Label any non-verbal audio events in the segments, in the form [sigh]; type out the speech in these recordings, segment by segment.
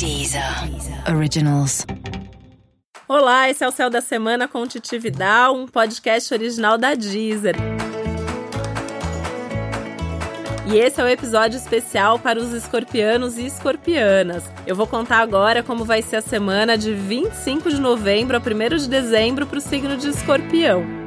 Deezer Originals. Olá, esse é o Céu da Semana com Titi Vidal, um podcast original da Deezer. E esse é o um episódio especial para os escorpianos e escorpianas. Eu vou contar agora como vai ser a semana de 25 de novembro a 1 de dezembro para o signo de escorpião.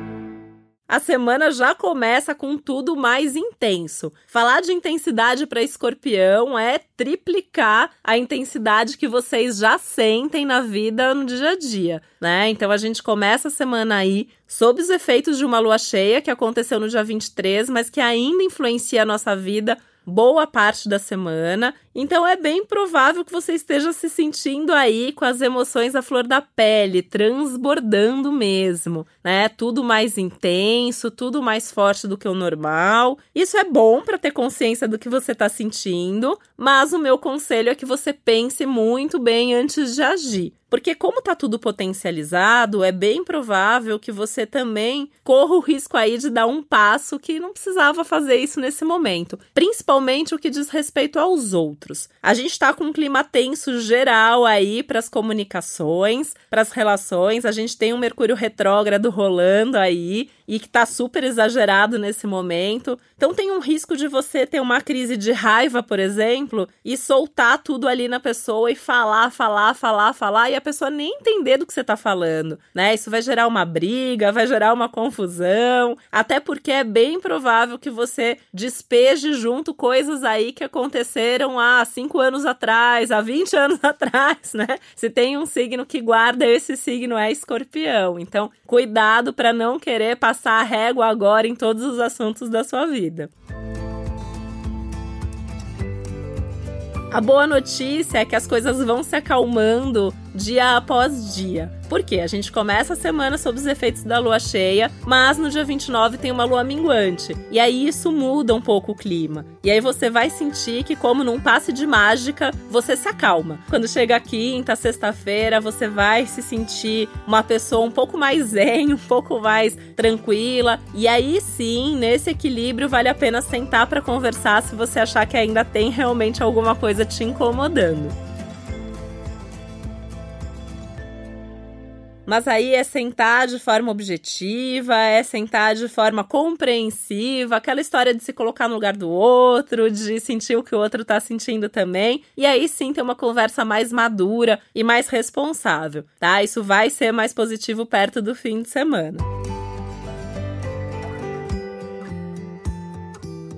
A semana já começa com tudo mais intenso. Falar de intensidade para escorpião é triplicar a intensidade que vocês já sentem na vida no dia a dia, né? Então a gente começa a semana aí sob os efeitos de uma lua cheia que aconteceu no dia 23, mas que ainda influencia a nossa vida boa parte da semana. Então é bem provável que você esteja se sentindo aí com as emoções à flor da pele, transbordando mesmo, né? Tudo mais intenso, tudo mais forte do que o normal. Isso é bom para ter consciência do que você está sentindo, mas o meu conselho é que você pense muito bem antes de agir. Porque como tá tudo potencializado, é bem provável que você também corra o risco aí de dar um passo que não precisava fazer isso nesse momento, principalmente o que diz respeito aos outros. A gente tá com um clima tenso geral aí para as comunicações, para as relações, a gente tem um Mercúrio retrógrado rolando aí e que tá super exagerado nesse momento. Então tem um risco de você ter uma crise de raiva, por exemplo, e soltar tudo ali na pessoa e falar, falar, falar, falar e a pessoa nem entender do que você tá falando, né? Isso vai gerar uma briga, vai gerar uma confusão, até porque é bem provável que você despeje junto coisas aí que aconteceram há cinco anos atrás, há 20 anos [laughs] atrás, né? Se tem um signo que guarda, esse signo é escorpião. Então, cuidado para não querer passar a régua agora em todos os assuntos da sua vida. A boa notícia é que as coisas vão se acalmando dia após dia. Por quê? A gente começa a semana sob os efeitos da lua cheia, mas no dia 29 tem uma lua minguante. E aí isso muda um pouco o clima. E aí você vai sentir que, como num passe de mágica, você se acalma. Quando chega quinta, sexta-feira, você vai se sentir uma pessoa um pouco mais zen, um pouco mais tranquila. E aí sim, nesse equilíbrio, vale a pena sentar para conversar se você achar que ainda tem realmente alguma coisa te incomodando. Mas aí é sentar de forma objetiva, é sentar de forma compreensiva, aquela história de se colocar no lugar do outro, de sentir o que o outro tá sentindo também. E aí sim ter uma conversa mais madura e mais responsável, tá? Isso vai ser mais positivo perto do fim de semana.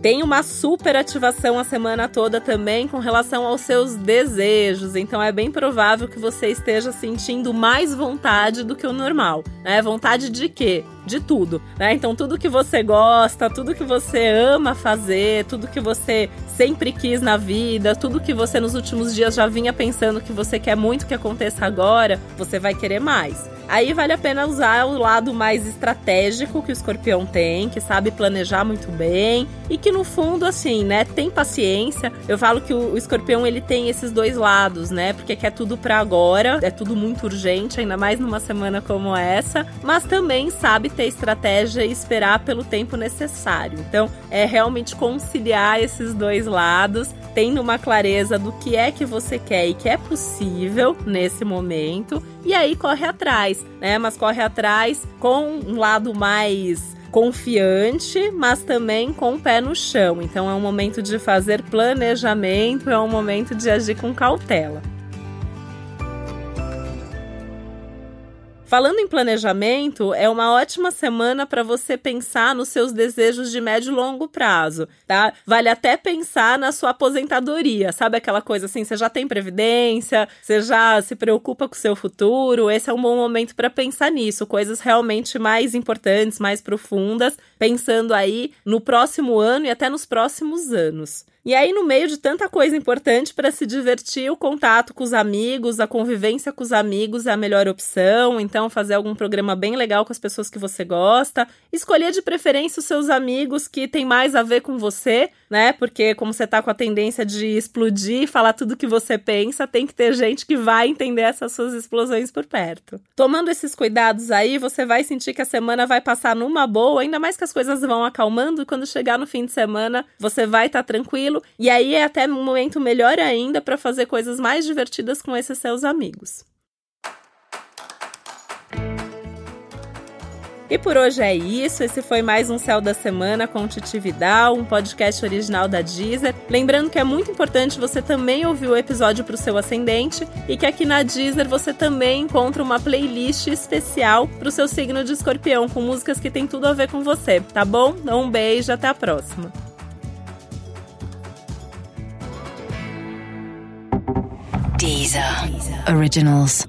Tem uma super ativação a semana toda também com relação aos seus desejos, então é bem provável que você esteja sentindo mais vontade do que o normal, né? Vontade de quê? De tudo, né? Então tudo que você gosta, tudo que você ama fazer, tudo que você sempre quis na vida, tudo que você nos últimos dias já vinha pensando que você quer muito que aconteça agora, você vai querer mais. Aí vale a pena usar o lado mais estratégico que o escorpião tem, que sabe planejar muito bem e que no fundo, assim, né, tem paciência. Eu falo que o, escorpião ele tem esses dois lados, né, porque quer tudo para agora, é tudo muito urgente, ainda mais numa semana como essa, mas também sabe ter estratégia e esperar pelo tempo necessário. Então, é realmente conciliar esses dois lados, tendo uma clareza do que é que você quer e que é possível nesse momento, e aí corre atrás né? Mas corre atrás com um lado mais confiante, mas também com o pé no chão. Então é um momento de fazer planejamento, é um momento de agir com cautela. Falando em planejamento, é uma ótima semana para você pensar nos seus desejos de médio e longo prazo, tá? Vale até pensar na sua aposentadoria, sabe aquela coisa assim, você já tem previdência, você já se preocupa com o seu futuro, esse é um bom momento para pensar nisso, coisas realmente mais importantes, mais profundas, pensando aí no próximo ano e até nos próximos anos. E aí, no meio de tanta coisa importante para se divertir, o contato com os amigos, a convivência com os amigos é a melhor opção. Então, fazer algum programa bem legal com as pessoas que você gosta. Escolher de preferência os seus amigos que tem mais a ver com você, né? Porque, como você tá com a tendência de explodir, falar tudo que você pensa, tem que ter gente que vai entender essas suas explosões por perto. Tomando esses cuidados aí, você vai sentir que a semana vai passar numa boa, ainda mais que as coisas vão acalmando. E quando chegar no fim de semana, você vai estar tá tranquilo E aí é até um momento melhor ainda para fazer coisas mais divertidas com esses seus amigos. E por hoje é isso. Esse foi mais um Céu da Semana com Titi Vidal, um podcast original da Deezer. Lembrando que é muito importante você também ouvir o episódio para o seu ascendente e que aqui na Deezer você também encontra uma playlist especial para o seu signo de escorpião, com músicas que tem tudo a ver com você, tá bom? Um beijo, até a próxima. Deezer. Originals.